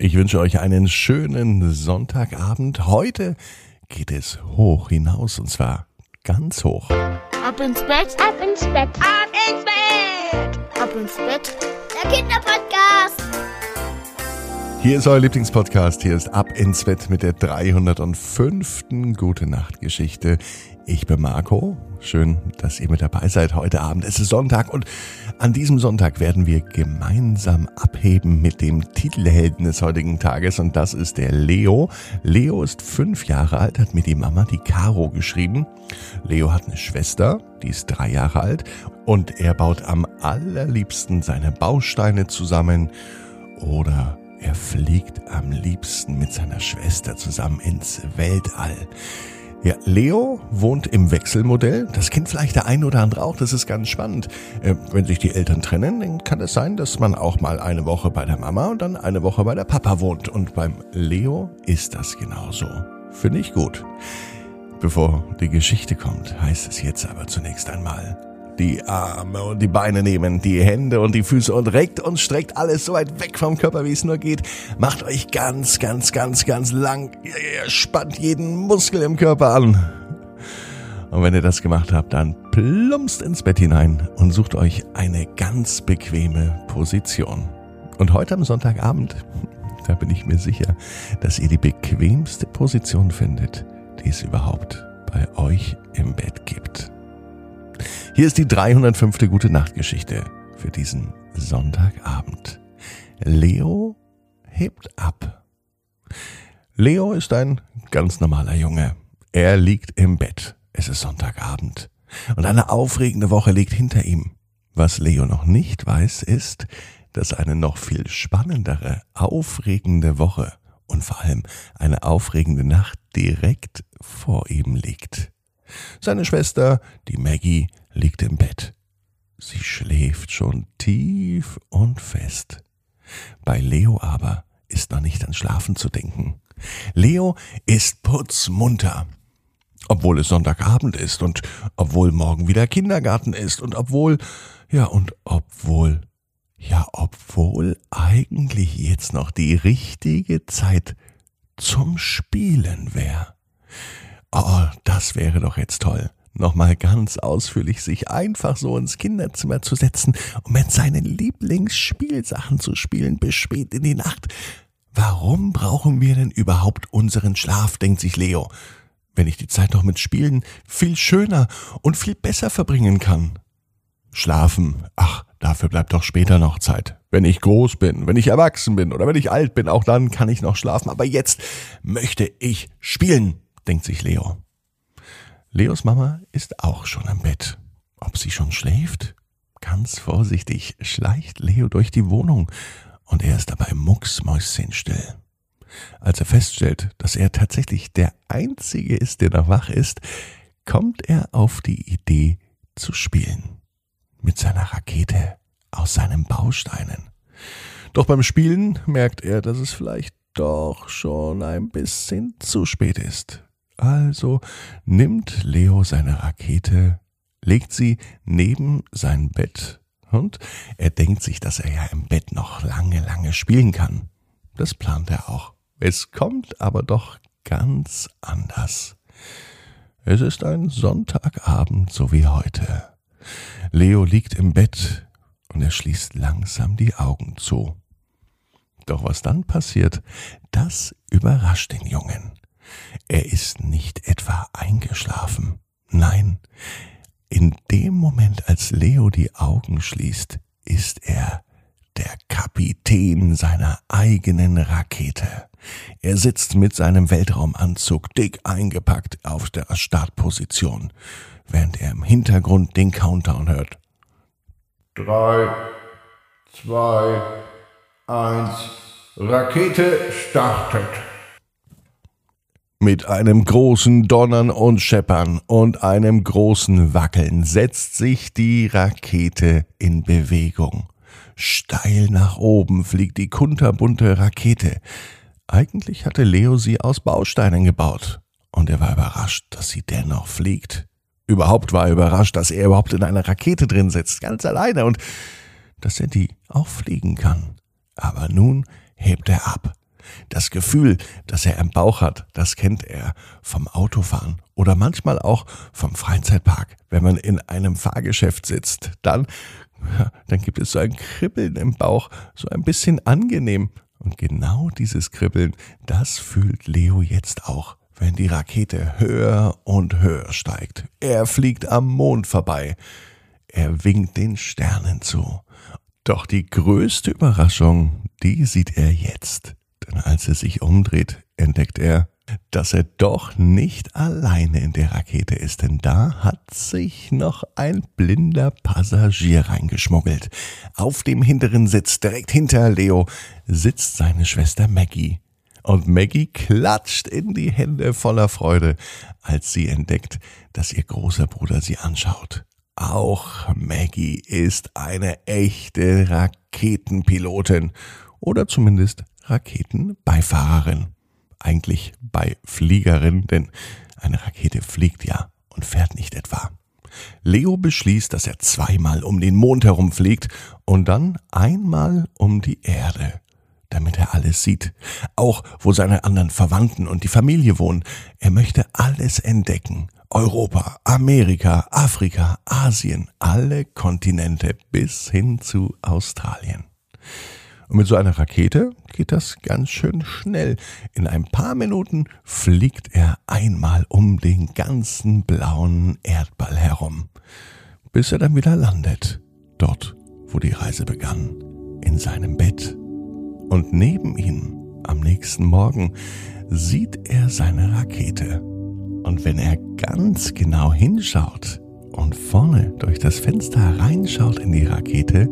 Ich wünsche euch einen schönen Sonntagabend. Heute geht es hoch hinaus und zwar ganz hoch. Ab ins Bett, ab ins Bett, ab ins Bett, ab ins Bett. Der Kinderpodcast. Hier ist euer Lieblingspodcast. Hier ist Ab ins Bett mit der 305. Gute Nacht Geschichte. Ich bin Marco. Schön, dass ihr mit dabei seid heute Abend. Es ist Sonntag und an diesem Sonntag werden wir gemeinsam abheben mit dem Titelhelden des heutigen Tages und das ist der Leo. Leo ist fünf Jahre alt, hat mir die Mama, die Caro, geschrieben. Leo hat eine Schwester, die ist drei Jahre alt und er baut am allerliebsten seine Bausteine zusammen oder er fliegt am liebsten mit seiner Schwester zusammen ins Weltall. Ja, Leo wohnt im Wechselmodell. Das kennt vielleicht der ein oder andere auch. Das ist ganz spannend. Äh, wenn sich die Eltern trennen, dann kann es sein, dass man auch mal eine Woche bei der Mama und dann eine Woche bei der Papa wohnt. Und beim Leo ist das genauso. Finde ich gut. Bevor die Geschichte kommt, heißt es jetzt aber zunächst einmal die Arme und die Beine nehmen, die Hände und die Füße und reckt und streckt alles so weit weg vom Körper, wie es nur geht. Macht euch ganz, ganz, ganz, ganz lang. Ihr spannt jeden Muskel im Körper an. Und wenn ihr das gemacht habt, dann plumpst ins Bett hinein und sucht euch eine ganz bequeme Position. Und heute am Sonntagabend, da bin ich mir sicher, dass ihr die bequemste Position findet, die es überhaupt bei euch im Bett gibt. Hier ist die 305. Gute Nacht Geschichte für diesen Sonntagabend. Leo hebt ab. Leo ist ein ganz normaler Junge. Er liegt im Bett. Es ist Sonntagabend. Und eine aufregende Woche liegt hinter ihm. Was Leo noch nicht weiß, ist, dass eine noch viel spannendere, aufregende Woche und vor allem eine aufregende Nacht direkt vor ihm liegt. Seine Schwester, die Maggie, liegt im Bett. Sie schläft schon tief und fest. Bei Leo aber ist noch nicht an Schlafen zu denken. Leo ist putzmunter. Obwohl es Sonntagabend ist und obwohl morgen wieder Kindergarten ist und obwohl, ja, und obwohl, ja, obwohl eigentlich jetzt noch die richtige Zeit zum Spielen wäre. Oh, das wäre doch jetzt toll nochmal ganz ausführlich sich einfach so ins Kinderzimmer zu setzen und mit seinen Lieblingsspielsachen zu spielen bis spät in die Nacht. Warum brauchen wir denn überhaupt unseren Schlaf, denkt sich Leo, wenn ich die Zeit doch mit Spielen viel schöner und viel besser verbringen kann. Schlafen, ach, dafür bleibt doch später noch Zeit. Wenn ich groß bin, wenn ich erwachsen bin oder wenn ich alt bin, auch dann kann ich noch schlafen. Aber jetzt möchte ich spielen, denkt sich Leo. Leos Mama ist auch schon am Bett. Ob sie schon schläft? Ganz vorsichtig schleicht Leo durch die Wohnung und er ist dabei mucksmäuschenstill. Als er feststellt, dass er tatsächlich der Einzige ist, der noch wach ist, kommt er auf die Idee zu spielen. Mit seiner Rakete aus seinen Bausteinen. Doch beim Spielen merkt er, dass es vielleicht doch schon ein bisschen zu spät ist. Also nimmt Leo seine Rakete, legt sie neben sein Bett und er denkt sich, dass er ja im Bett noch lange, lange spielen kann. Das plant er auch. Es kommt aber doch ganz anders. Es ist ein Sonntagabend, so wie heute. Leo liegt im Bett und er schließt langsam die Augen zu. Doch was dann passiert, das überrascht den Jungen. Er ist nicht etwa eingeschlafen. Nein, in dem Moment, als Leo die Augen schließt, ist er der Kapitän seiner eigenen Rakete. Er sitzt mit seinem Weltraumanzug dick eingepackt auf der Startposition, während er im Hintergrund den Countdown hört. Drei, zwei, eins, Rakete startet. Mit einem großen Donnern und Scheppern und einem großen Wackeln setzt sich die Rakete in Bewegung. Steil nach oben fliegt die kunterbunte Rakete. Eigentlich hatte Leo sie aus Bausteinen gebaut. Und er war überrascht, dass sie dennoch fliegt. Überhaupt war er überrascht, dass er überhaupt in einer Rakete drin sitzt, ganz alleine, und dass er die auch fliegen kann. Aber nun hebt er ab Das Gefühl, das er im Bauch hat, das kennt er vom Autofahren oder manchmal auch vom Freizeitpark. Wenn man in einem Fahrgeschäft sitzt, dann, dann gibt es so ein Kribbeln im Bauch, so ein bisschen angenehm. Und genau dieses Kribbeln, das fühlt Leo jetzt auch, wenn die Rakete höher und höher steigt. Er fliegt am Mond vorbei. Er winkt den Sternen zu. Doch die größte Überraschung, die sieht er jetzt. Denn als er sich umdreht, entdeckt er, dass er doch nicht alleine in der Rakete ist, denn da hat sich noch ein blinder Passagier reingeschmuggelt. Auf dem hinteren Sitz, direkt hinter Leo, sitzt seine Schwester Maggie. Und Maggie klatscht in die Hände voller Freude, als sie entdeckt, dass ihr großer Bruder sie anschaut. Auch Maggie ist eine echte Raketenpilotin oder zumindest Raketenbeifahrerin. Eigentlich Beifliegerin, denn eine Rakete fliegt ja und fährt nicht etwa. Leo beschließt, dass er zweimal um den Mond herumfliegt und dann einmal um die Erde, damit er alles sieht, auch wo seine anderen Verwandten und die Familie wohnen. Er möchte alles entdecken Europa, Amerika, Afrika, Asien, alle Kontinente bis hin zu Australien. Und mit so einer Rakete geht das ganz schön schnell. In ein paar Minuten fliegt er einmal um den ganzen blauen Erdball herum, bis er dann wieder landet, dort, wo die Reise begann, in seinem Bett. Und neben ihm, am nächsten Morgen, sieht er seine Rakete und wenn er ganz genau hinschaut und vorne durch das Fenster reinschaut in die Rakete,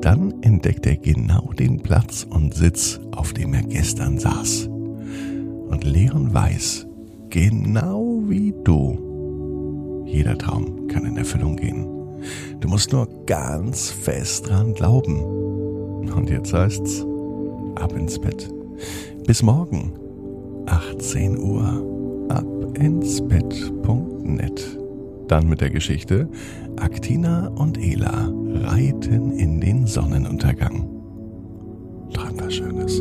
dann entdeckt er genau den Platz und Sitz, auf dem er gestern saß. Und Leon weiß, genau wie du, jeder Traum kann in Erfüllung gehen. Du musst nur ganz fest dran glauben. Und jetzt heißt's, ab ins Bett. Bis morgen, 18 Uhr abinsbett.net. Dann mit der Geschichte Aktina und Ela reiten in Sonnenuntergang. Träum was Schönes.